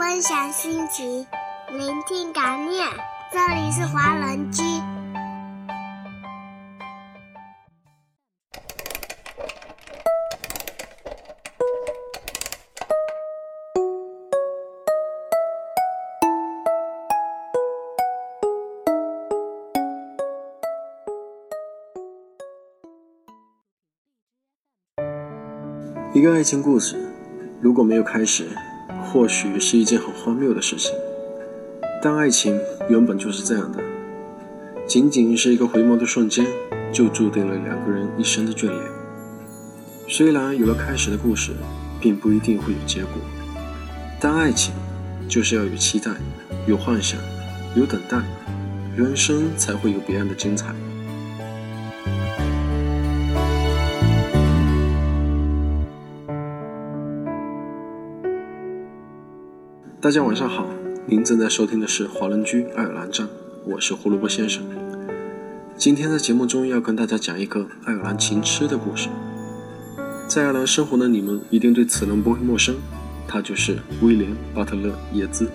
分享心情，聆听感念。这里是华人居。一个爱情故事，如果没有开始，或许是一件很荒谬的事情。但爱情原本就是这样的，仅仅是一个回眸的瞬间，就注定了两个人一生的眷恋。虽然有了开始的故事，并不一定会有结果，但爱情就是要有期待、有幻想、有等待，人生才会有别样的精彩。大家晚上好，您正在收听的是华人居爱尔兰站，我是胡萝卜先生。今天在节目中要跟大家讲一个爱尔兰情痴的故事。在爱尔兰生活的你们一定对此人不会陌生，他就是威廉·巴特勒·叶兹。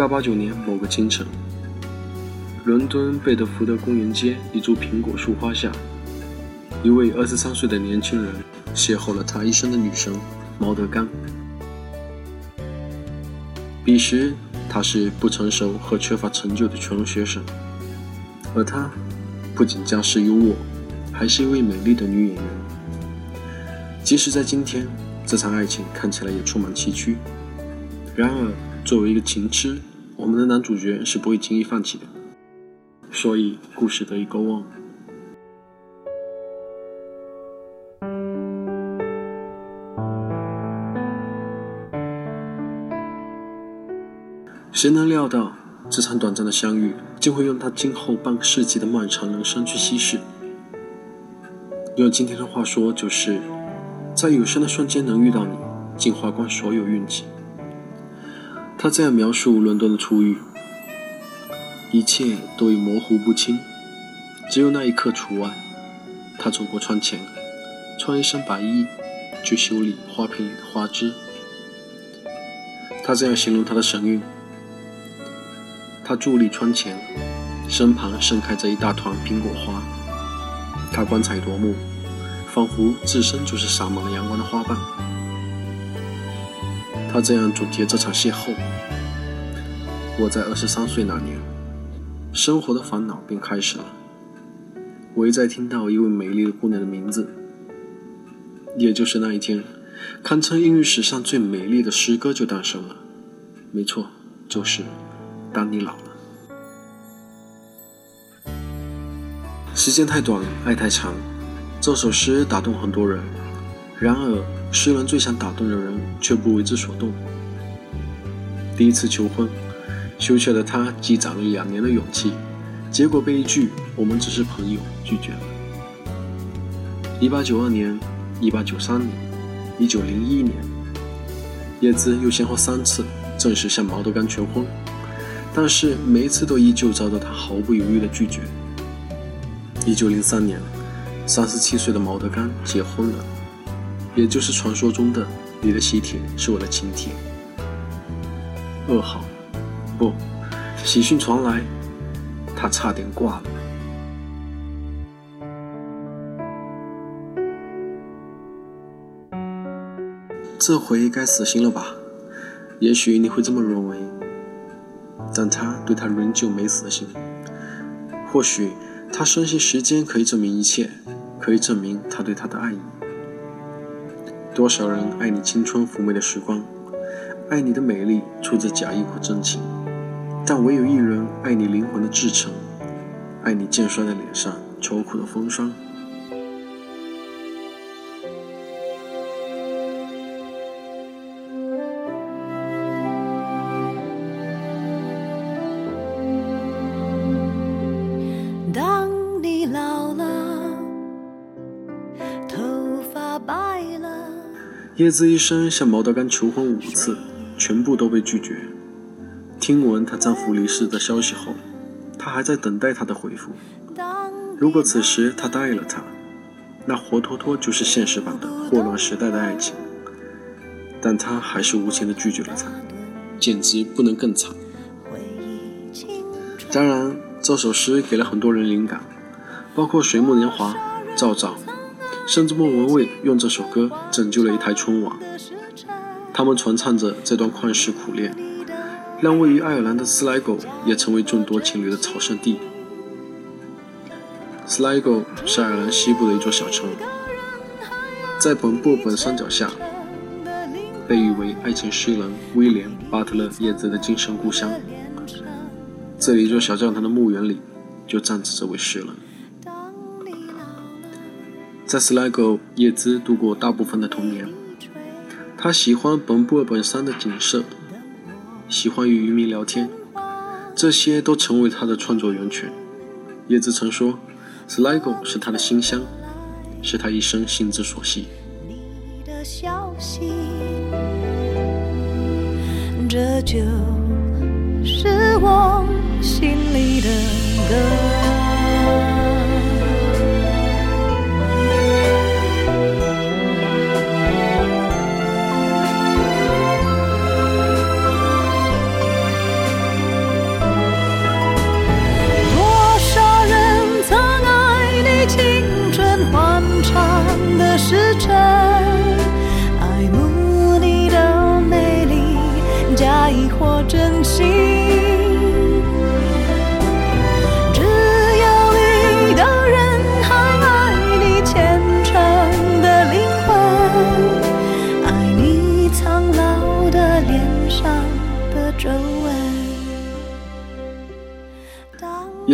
一八八九年某个清晨伦敦贝德福德公园街一株苹果树花下一位二十三岁的年轻人邂逅了他一生的女神毛德刚。彼时他是不成熟和缺乏成就的穷学生而她不仅家世优渥还是一位美丽的女演员。即使在今天这场爱情看起来也充满崎岖。然而作为一个情痴我们的男主角是不会轻易放弃的，所以故事得以 go on。谁能料到这场短暂的相遇，竟会用他今后半个世纪的漫长人生去稀释？用今天的话说，就是在有生的瞬间能遇到你，竟花光所有运气。他这样描述伦敦的初遇：一切都已模糊不清，只有那一刻除外。他走过窗前，穿一身白衣，去修理花瓶里的花枝。他这样形容他的神韵：他伫立窗前，身旁盛开着一大团苹果花。他光彩夺目，仿佛自身就是洒满了阳光的花瓣。他这样总结这场邂逅：我在二十三岁那年，生活的烦恼便开始了。我一再听到一位美丽的姑娘的名字，也就是那一天，堪称英语史上最美丽的诗歌就诞生了。没错，就是“当你老了”。时间太短，爱太长。这首诗打动很多人，然而。诗人最想打动的人，却不为之所动。第一次求婚，羞怯的他积攒了两年的勇气，结果被一句“我们只是朋友”拒绝了。一八九二年、一八九三年、一九零一年，叶兹又先后三次正式向毛德刚求婚，但是每一次都依旧遭到他毫不犹豫的拒绝。一九零三年，三十七岁的毛德刚结婚了。也就是传说中的你的喜帖是我的请帖。噩耗，不，喜讯传来，他差点挂了。这回该死心了吧？也许你会这么认为，但他对他仍旧没死心。或许他深信时间可以证明一切，可以证明他对他的爱意。多少人爱你青春妩媚的时光，爱你的美丽出自假意或真情，但唯有一人爱你灵魂的至诚，爱你渐衰的脸上愁苦的风霜。叶子一生向毛德刚求婚五次，全部都被拒绝。听闻她丈夫离世的消息后，她还在等待他的回复。如果此时他答应了她，那活脱脱就是现实版的霍乱时代的爱情。但他还是无情地拒绝了他，简直不能更惨。当然，这首诗给了很多人灵感，包括水木年华、赵照，甚至莫文蔚用这首歌拯救了一台春晚。他们传唱着这段旷世苦恋，让位于爱尔兰的斯莱戈也成为众多情侣的朝圣地。斯莱戈是爱尔兰西部的一座小城，在本布本山脚下，被誉为爱情诗人威廉·巴特勒·叶子的精神故乡。这里一座小教堂的墓园里，就站着这位诗人。在斯莱戈，叶兹度过大部分的童年。他喜欢本布尔本山的景色，喜欢与渔民聊天，这些都成为他的创作源泉。叶子曾说，Sligo 是他的心乡，是他一生心之所系。这就是我心里的歌。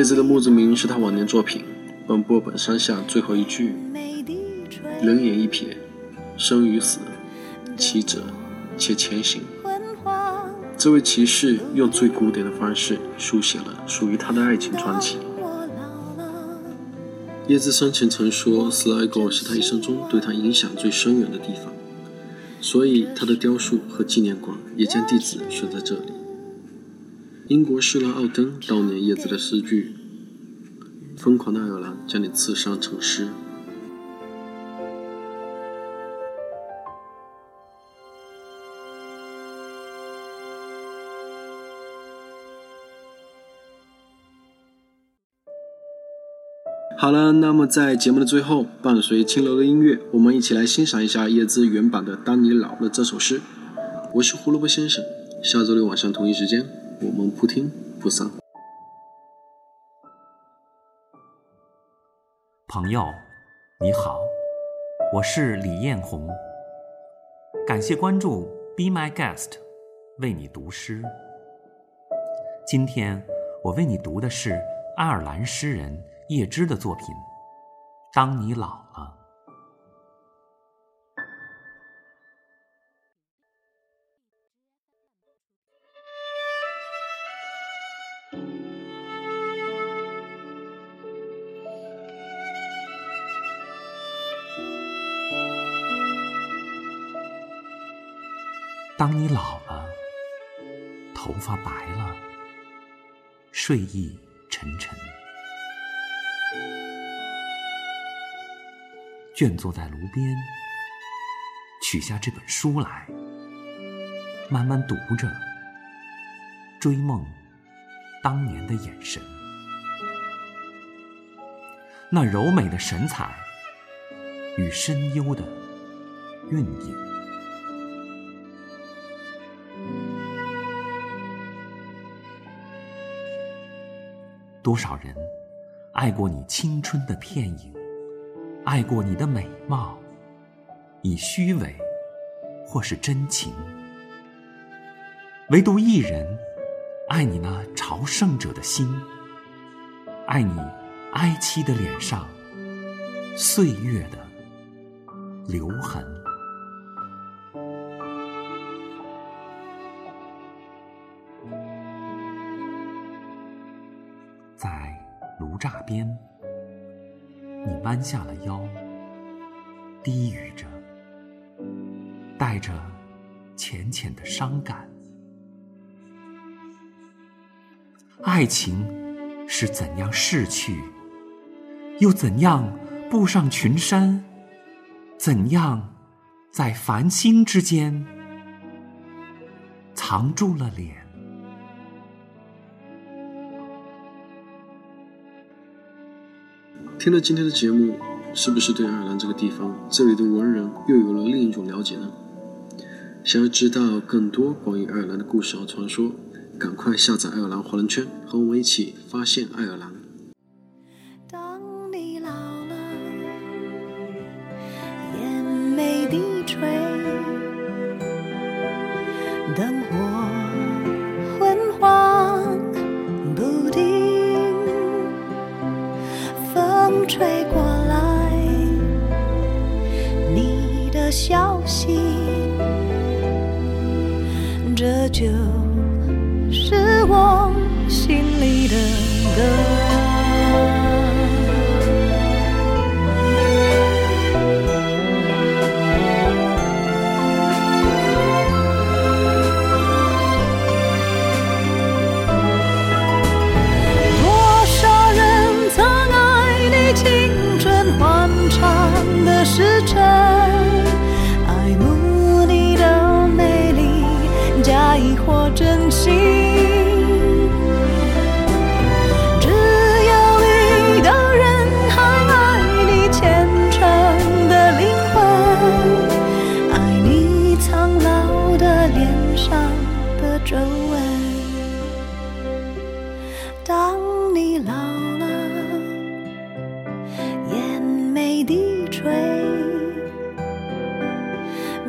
叶子的墓志铭是他晚年作品《本波本山下》最后一句：“人眼一瞥，生与死，奇者且前行。”这位骑士用最古典的方式书写了属于他的爱情传奇。叶子生前曾说斯莱戈是他一生中对他影响最深远的地方，所以他的雕塑和纪念馆也将地址选在这里。英国诗人奥登悼念叶子的诗句：“疯狂的爱尔兰将你刺伤成诗。”好了，那么在节目的最后，伴随轻柔的音乐，我们一起来欣赏一下叶子原版的《当你老了》这首诗。我是胡萝卜先生，下周六晚上同一时间。我们不听不散。朋友，你好，我是李艳红。感谢关注，Be My Guest，为你读诗。今天我为你读的是爱尔兰诗人叶芝的作品《当你老了》。当你老了，头发白了，睡意沉沉，倦坐在炉边，取下这本书来，慢慢读着，追梦当年的眼神，那柔美的神采与深幽的韵影。多少人爱过你青春的片影，爱过你的美貌，以虚伪或是真情，唯独一人爱你那朝圣者的心，爱你哀戚的脸上岁月的留痕。在炉栅边，你弯下了腰，低语着，带着浅浅的伤感。爱情是怎样逝去，又怎样步上群山，怎样在繁星之间藏住了脸。听了今天的节目，是不是对爱尔兰这个地方、这里的文人又有了另一种了解呢？想要知道更多关于爱尔兰的故事和传说，赶快下载爱尔兰华人圈，和我们一起发现爱尔兰。当你老了，眼眉低垂，灯火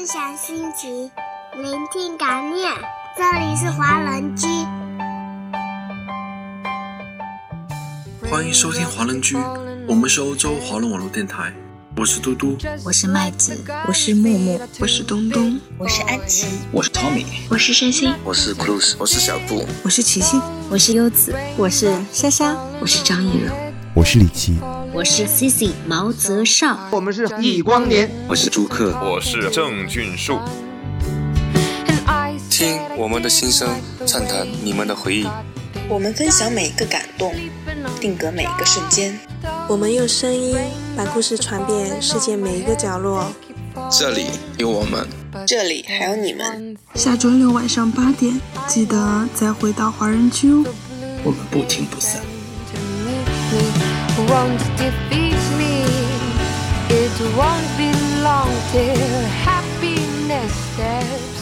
分享心情，聆听感念。这里是华人居，欢迎收听华人居，我们是欧洲华人网络电台，我是嘟嘟。我是麦子，我是木木，我是东东，我是安琪，我是 Tommy，我是山心，我是 Cruz，我是小布，我是琪琪，我是优子，我是莎莎，我是张艺柔，我是李琦，我是 Cici 毛泽少，我们是易光年，我是朱克，我是郑俊树。听我们的心声，畅谈你们的回忆。我们分享每一个感动，定格每一个瞬间。我们用声音把故事传遍世界每一个角落。这里有我们，这里还有你们。下周六晚上八点，记得再回到华人区哦。我们不听不散。won't defeat me. It won't be long till happiness steps.